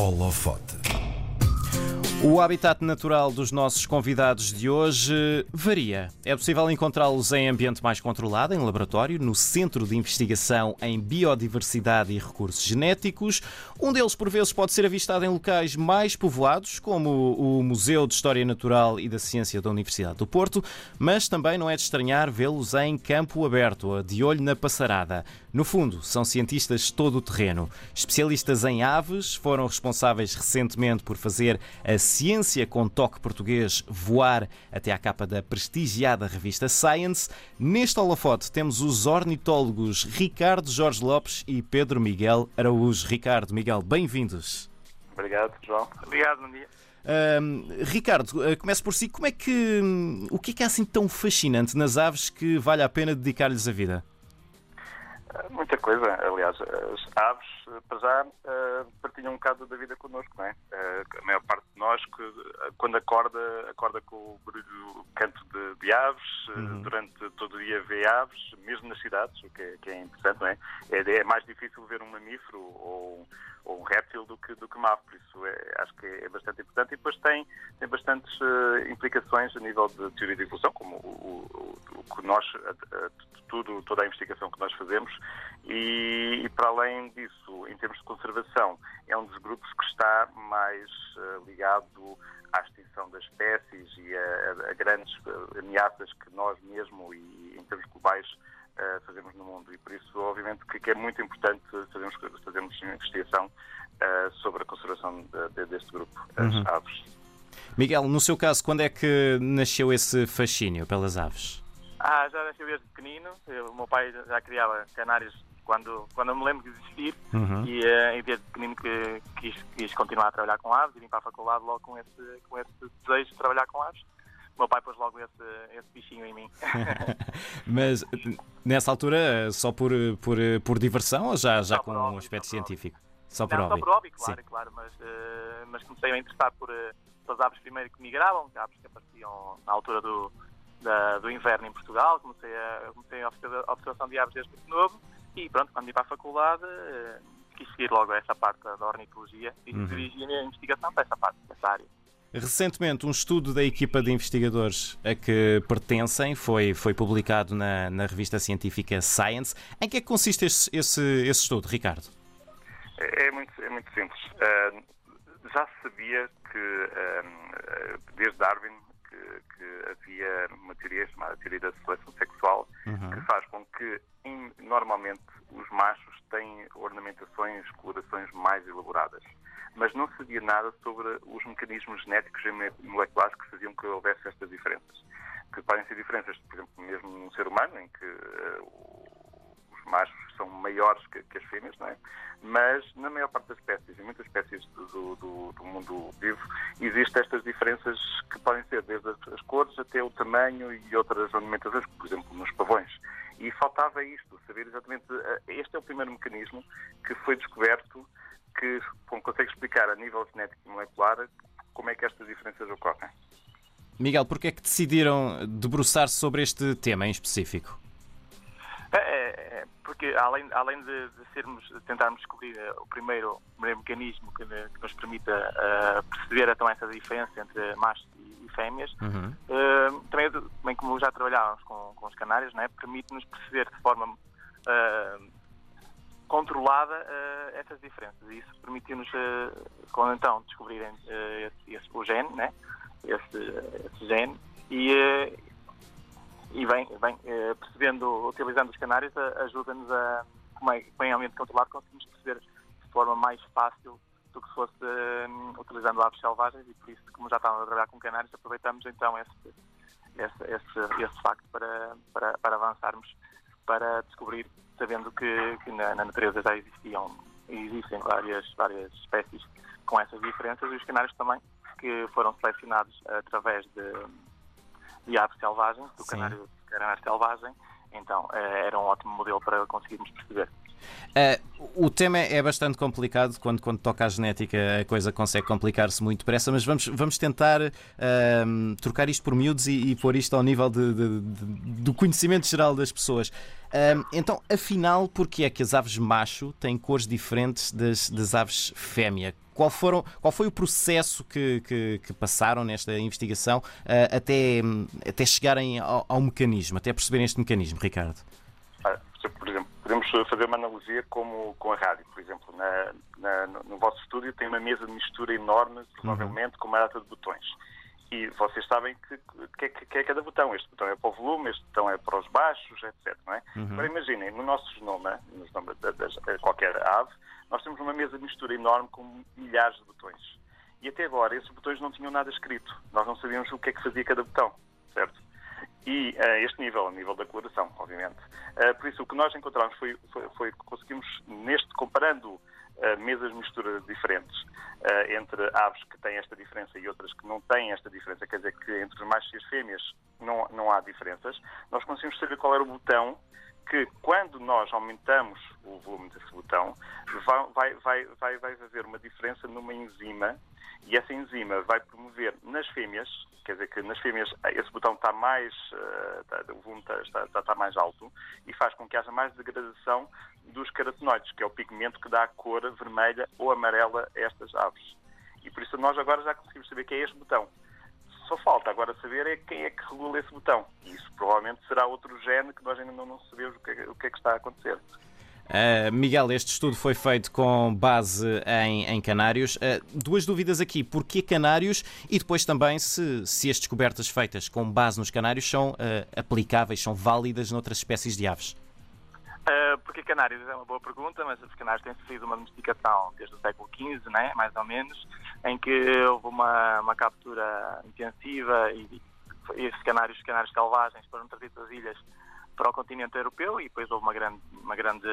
Holofote. O habitat natural dos nossos convidados de hoje varia. É possível encontrá-los em ambiente mais controlado, em laboratório, no Centro de Investigação em Biodiversidade e Recursos Genéticos. Um deles, por vezes, pode ser avistado em locais mais povoados, como o Museu de História Natural e da Ciência da Universidade do Porto, mas também não é de estranhar vê-los em campo aberto, de olho na passarada. No fundo, são cientistas todo o terreno. Especialistas em aves, foram responsáveis recentemente por fazer a ciência com toque português voar até à capa da prestigiada revista Science. Neste holofote temos os ornitólogos Ricardo Jorge Lopes e Pedro Miguel Araújo. Ricardo, Miguel, bem-vindos. Obrigado, João. Obrigado, bom dia. Ricardo, uh, começo por si. Como é que. Um, o que é que é assim tão fascinante nas aves que vale a pena dedicar-lhes a vida? Muita coisa, aliás, as aves, para já, partilham um bocado da vida connosco, não é? A maior parte de nós, que, quando acorda, acorda com o barulho, canto de, de aves, uhum. durante todo o dia vê aves, mesmo nas cidades, o que é, que é interessante, não é? é? é? mais difícil ver um mamífero ou, ou um réptil do que, do que uma ave, por isso é, acho que é bastante importante. E depois tem, tem bastantes implicações a nível de teoria de evolução, como o, o, o que nós, tudo, toda a investigação que nós fazemos, e, e, para além disso, em termos de conservação, é um dos grupos que está mais uh, ligado à extinção das espécies e a, a, grandes eh, ameaças que nós mesmo e em termos globais uh, fazemos no mundo. E por isso, obviamente, que, que é muito importante fazermos, fazermos investigação uh, sobre a conservação de, de, deste grupo, as uhum. aves. Miguel, no seu caso, quando é que nasceu esse fascínio pelas aves? Ah, já nasceu desde pequenino. o meu pai já criava canários quando, quando eu me lembro de existir uhum. e, uh, e desde pequenino que quis, quis continuar a trabalhar com aves e vim para a faculdade logo com esse, com esse desejo de trabalhar com aves. Meu pai pôs logo esse, esse bichinho em mim. Mas nessa altura, só por, por, por diversão ou já, já com um aspecto científico? Só por hobby? Só por hobby, claro, Sim. claro mas, uh, mas comecei a interessar por, uh, pelas aves primeiro que migravam, aves que apareciam na altura do, da, do inverno em Portugal, comecei a, comecei a observação de aves desde muito novo e pronto, quando ia para a faculdade uh, quis seguir logo essa parte da ornitologia e uhum. dirigi a minha investigação para essa parte, dessa área. Recentemente, um estudo da equipa de investigadores a que pertencem foi, foi publicado na, na revista científica Science. Em que é que consiste esse, esse, esse estudo, Ricardo? É, é, muito, é muito simples. Uh, já se sabia que, uh, desde Darwin, que, que, havia uma teoria chamada teoria da seleção sexual, uhum. que faz com que, normalmente, os machos têm ornamentações, colorações mais elaboradas mas não sabia nada sobre os mecanismos genéticos e moleculares que faziam que houvesse estas diferenças. Que podem ser diferenças, por exemplo, mesmo num ser humano, em que uh, machos são maiores que, que, as fêmeas, não é? Mas na maior parte das espécies, em muitas espécies do, do, do mundo vivo, existem estas diferenças que podem ser desde as cores até o tamanho e outras ornamentações, por exemplo, nos pavões. E faltava isto, saber exatamente. Eh, este é o primeiro mecanismo que foi descoberto que consegue explicar a nível genético e molecular como é que estas diferenças ocorrem. Miguel, porquê é que decidiram debruçar-se sobre este tema em específico? É, é porque além, além de, de, sermos, de tentarmos descobrir eh, o primeiro, o primeiro mecanismo que, que nos permita uh, perceber então essa diferença entre machos e, e fêmeas, uhum. uh, também, também como já trabalhávamos com, com os canários, né, permite-nos perceber de forma controlada essas diferenças. E isso permitiu-nos, quando então descobrirem esse, esse, o gene, né? esse, esse gene, e, e vem, vem percebendo, utilizando os canários, ajuda-nos a, como é bem ambiente controlado, conseguimos perceber de forma mais fácil do que se fosse utilizando aves selvagens e por isso, como já estávamos a trabalhar com canários, aproveitamos então esse, esse, esse, esse facto para, para, para avançarmos para descobrir sabendo que, que na, na, natureza já existiam existem várias, várias espécies com essas diferenças e os canários também, que foram selecionados através de, de aves selvagens, do canário, canário selvagem, então eh, era um ótimo modelo para conseguirmos perceber. Uh, o tema é bastante complicado, quando, quando toca à genética a coisa consegue complicar-se muito depressa, mas vamos, vamos tentar uh, trocar isto por miúdos e, e pôr isto ao nível do conhecimento geral das pessoas. Uh, então, afinal, porquê é que as aves macho têm cores diferentes das, das aves fêmea? Qual, foram, qual foi o processo que, que, que passaram nesta investigação uh, até, até chegarem ao, ao, mecanismo, até perceberem este mecanismo, Ricardo? Podemos fazer uma analogia como com a rádio, por exemplo. Na, na, no vosso estúdio tem uma mesa de mistura enorme, provavelmente, uhum. com uma data de botões. E vocês sabem que, que, que, é cada botão. Este botão é para o volume, este botão é para os baixos, etc. Não é? Uhum. Agora imaginem, no nosso genoma, no genoma de, de, de, qualquer ave, nós temos uma mesa de mistura enorme com milhares de botões. E até agora esses botões não tinham nada escrito. Nós não sabíamos o que é que fazia cada botão? E a eh, este nível, a nível da coloração, obviamente. Uh, por isso, o que nós encontramos foi, foi, foi conseguimos, neste, comparando uh, mesas de mistura diferentes, entre aves que têm esta diferença e outras que não têm esta diferença, quer dizer que entre os machos e as fêmeas não, não há diferenças, nós conseguimos saber qual era o botão que quando nós aumentamos o volume desse botão, vai, vai, vai, vai haver uma diferença numa enzima e essa enzima vai promover nas fêmeas, quer dizer que nas fêmeas esse botão está mais, uh, o volume está, está, está, mais alto e faz com que haja mais degradação dos carotenoides, que é o pigmento que dá a cor vermelha ou amarela a estas aves. E por isso nós agora já conseguimos saber que é este botão. Só falta agora saber é quem é que regula esse botão. E isso provavelmente será outro gene que nós ainda não sabemos o que, é, o que é que está a acontecer. Uh, Miguel, este estudo foi feito com base em, em Canários. Uh, duas dúvidas aqui: porquê Canários e depois também se, se as descobertas feitas com base nos Canários são uh, aplicáveis, são válidas noutras espécies de aves? Uh, porque Canários é uma boa pergunta, mas os Canários têm sofrido uma domesticação desde o século XV, né, mais ou menos, em que houve uma, uma captura intensiva e, e esses canários, os canários selvagens foram trazidos das ilhas para o continente europeu e depois houve uma grande, uma grande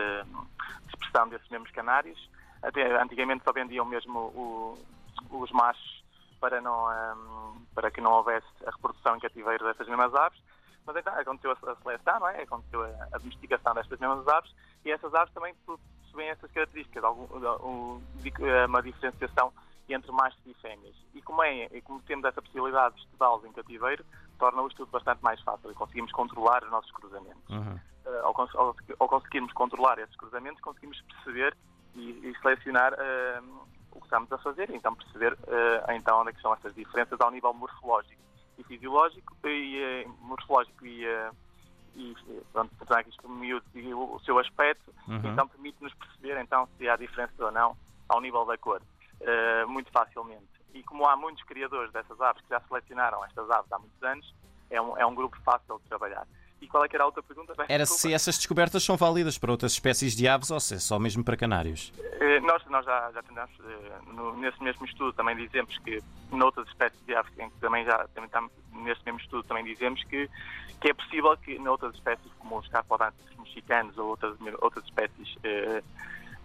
dispersão desses mesmos canários. Até antigamente só vendiam mesmo o, os machos para, não, um, para que não houvesse a reprodução em cativeiro dessas mesmas aves. Mas então aconteceu a seleção, não é? aconteceu a, domesticação destas mesmas aves e essas aves também possuem essas características, algum, uma diferenciação entre machos e fêmeas. E como, é, e como temos essa possibilidade de estudá-los em cativeiro, torna o estudo bastante mais fácil e conseguimos controlar os nossos cruzamentos. Uhum. Uh, ao, ao, ao, conseguirmos controlar esses cruzamentos, conseguimos perceber e, e selecionar uh, o que estamos a fazer, e então perceber uh, então onde é que são essas diferenças ao nível morfológico e fisiológico, e morfológico e, e pronto, portanto, isto e o, o seu aspecto, uhum. então permite-nos perceber então se há diferenças ou não ao nível da cor. Uh, muito facilmente. E como há muitos criadores dessas aves que já selecionaram estas aves há muitos anos, é um, é um grupo fácil de trabalhar. E qual é que era a outra pergunta? Era se essas descobertas são válidas para outras espécies de aves ou se é só mesmo para canários? Uh, nós, nós já, já tentamos, uh, no, nesse mesmo estudo também dizemos que noutras espécies de aves, em que também já também estamos, nesse mesmo estudo também dizemos que, que é possível que noutras espécies como os carpodantes mexicanos ou outras, outras espécies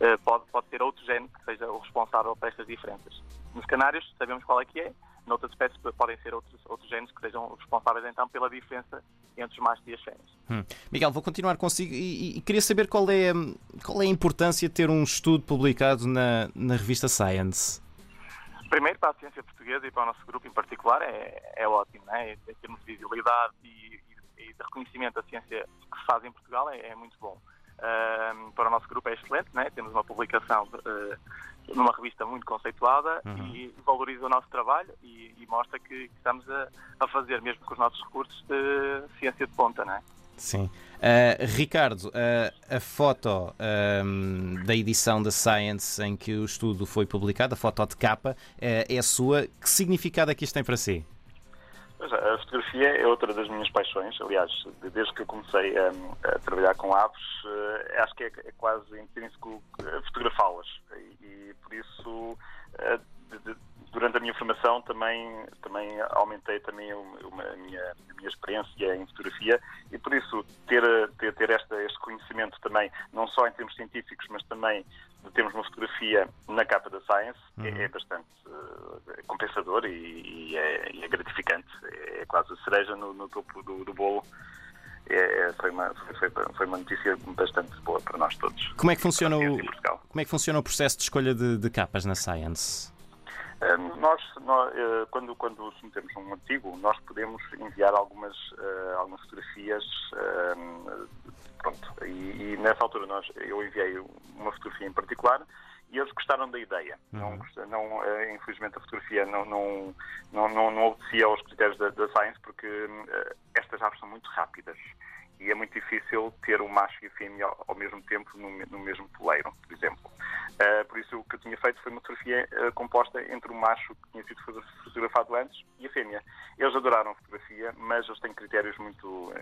eh, pode, pode ter outro gene que seja o responsável por estas diferenças. Nos canários sabemos qual é que é, noutras espécies podem ser outros, outros genes que sejam responsáveis então pela diferença entre os e as fêmeas. Hum. Miguel, vou continuar consigo e, e, queria saber qual é, qual é a importância de ter um estudo publicado na, na revista Science. Primeiro, para a ciência portuguesa e para o nosso grupo em particular, é, é ótimo, né? em termos de visibilidade e, e, de reconhecimento da ciência que se faz em Portugal, é, é muito bom uh, para o nosso grupo é excelente, né? temos uma publicação uh, numa revista muito conceituada uhum. e valoriza o nosso trabalho e, e mostra que, que estamos a, a, fazer, mesmo com os nossos recursos, de ciência de ponta. Né? Sim. Uh, Ricardo, uh, a foto da edição da Science em que o estudo foi publicado, a foto de capa, uh, é a sua. Que significado é que isto tem para si? A fotografia é outra das minhas paixões. Aliás, desde que eu comecei a, a trabalhar com aves, uh, acho que é, é quase intrínseco fotografá-las. E, e, por isso, uh, de, de, durante a minha formação, também, também aumentei também uma, a, minha, a minha experiência em fotografia e, por isso, ter, ter, ter esta, este conhecimento também, não só em termos científicos, mas também de termos uma fotografia na capa da Science, é, uhum. é, é bastante compensador e, e, é, e, é, gratificante. É quase a cereja no, no topo do, do bolo é, é, foi, uma, foi, foi, uma notícia bastante boa para nós todos. Como é que funciona o, como é que funciona o processo de escolha de, de capas na Science? Nós, nós, quando, quando submetemos um artigo, nós podemos enviar algumas, algumas fotografias pronto, e, e, nessa altura nós, eu enviei uma fotografia em particular e eles gostaram da ideia. Uhum. Não, não, eh, infelizmente a fotografia não, não, não, não, não obedecia aos critérios da, da Science porque uh, estas aves são muito rápidas e é muito difícil ter um macho e a fêmea ao, ao mesmo tempo no, no, mesmo poleiro, por exemplo. Uh, por isso o que eu tinha feito foi uma fotografia uh, composta entre o macho que tinha sido fotografado antes e a fêmea. Eles adoraram a fotografia, mas eles têm critérios muito,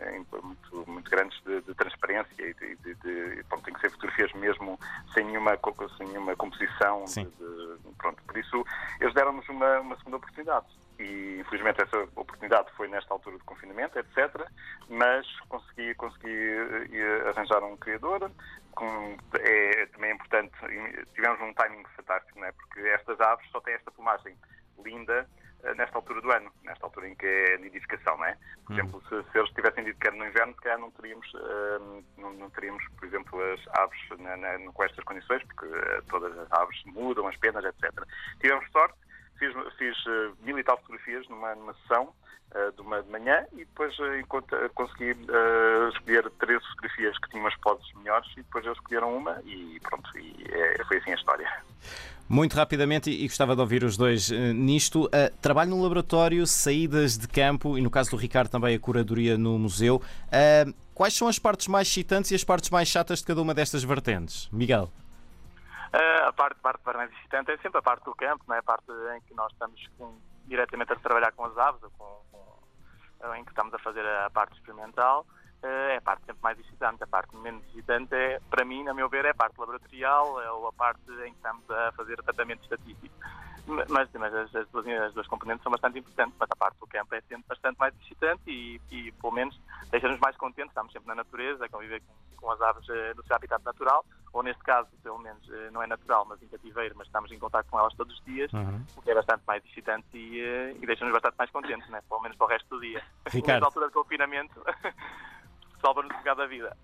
muito, muito grandes de, de transparência e de, de, de bom, tem que ser fotografias mesmo sem nenhuma, sem nenhuma composição. pronto, por isso eles deram-nos uma, uma segunda oportunidade e infelizmente essa oportunidade foi nesta altura de confinamento, etc. Mas consegui, consegui uh, arranjar um criador. Com, é também importante, tivemos um timing fantástico, não é? porque estas aves só têm esta plumagem linda uh, nesta altura do ano, nesta altura em que é a nidificação, não é? Por hum. exemplo, se, se, eles tivessem dito que era no inverno, se calhar não teríamos, uh, não, não, teríamos, por exemplo, as aves na, na, com estas condições, porque todas as aves mudam, as penas, etc. Tivemos sorte, fiz, fiz uh, mil e tal fotografias numa, numa sessão uh, de uma de manhã e depois uh, consegui escolher três fotografias que tinham as poses melhores e depois eles escolheram uma e pronto, e é, foi assim a história. Muito rapidamente, e gostava de ouvir os dois nisto. trabalho no laboratório, saídas de campo e, no caso do Ricardo, também a curadoria no museu. quais são as partes mais excitantes e as partes mais chatas de cada uma destas vertentes? Miguel. Uh, a parte, parte mais excitante é sempre a parte do campo, não é? a parte em que nós estamos com, diretamente a trabalhar com as aves, ou com, com, em que estamos a fazer a parte experimental. Uh, é a parte sempre mais excitante. A parte menos excitante é, para mim, na meu ver, é a parte laboratorial é, ou a parte em que estamos a fazer tratamento estatístico. Mas, mas as, as, duas, as, duas, componentes são bastante importantes, mas a parte do campo é sempre bastante mais excitante e, e pelo menos, deixa-nos mais contentes. Estamos sempre na natureza, a conviver com, com as aves no seu habitat natural, ou neste caso, pelo menos, uh, não é natural, mas em cativeiro, mas estamos em contato com elas todos os dias, uhum. o que é bastante mais excitante e, uh, e deixa-nos bastante mais contentes, né? pelo menos para o resto do dia. Ricardo. Na altura de confinamento, salva-nos um bocado a vida.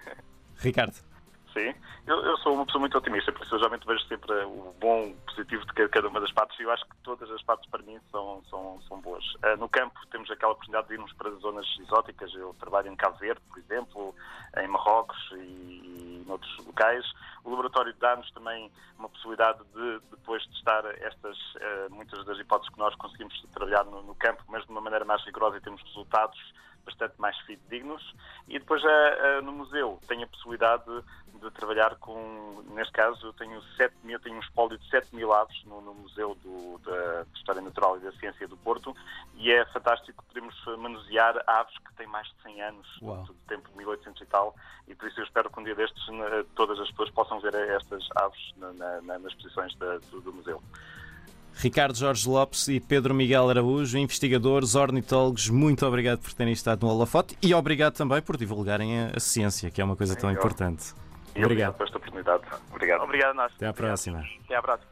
Ricardo. Sim, eu, eu, sou uma pessoa muito otimista, porque eu geralmente vejo sempre o bom, positivo de cada uma das partes e eu acho que todas as partes para mim são, são, são boas. Uh, no campo temos aquela oportunidade de irmos para zonas exóticas, eu trabalho em Cabo Verde, por exemplo, em Marrocos e, e outros locais. O laboratório dá-nos também uma possibilidade de depois testar estas, uh, muitas das hipóteses que nós conseguimos trabalhar no, no campo, mas de uma maneira mais rigorosa e temos resultados bastante mais fidedignos. E depois uh, no museu tenho a possibilidade de trabalhar com, neste caso, eu tenho 7 mil, tenho um espólio de 7 mil aves no, no Museu do, da História Natural e da Ciência do Porto e é fantástico podermos manusear aves que têm mais de 100 anos, do, do tempo de 1800 e tal, e por isso eu espero que um dia destes todas as pessoas possam ver estas aves na, na, nas exposições da, do, do museu. Ricardo Jorge Lopes e Pedro Miguel Araújo, investigadores, ornitólogos, muito obrigado por terem estado no Holofote e obrigado também por divulgarem a, a ciência, que é uma coisa tão importante. E obrigado. obrigado por esta oportunidade. Obrigado. Obrigado a nós. Até à próxima. Até à próxima.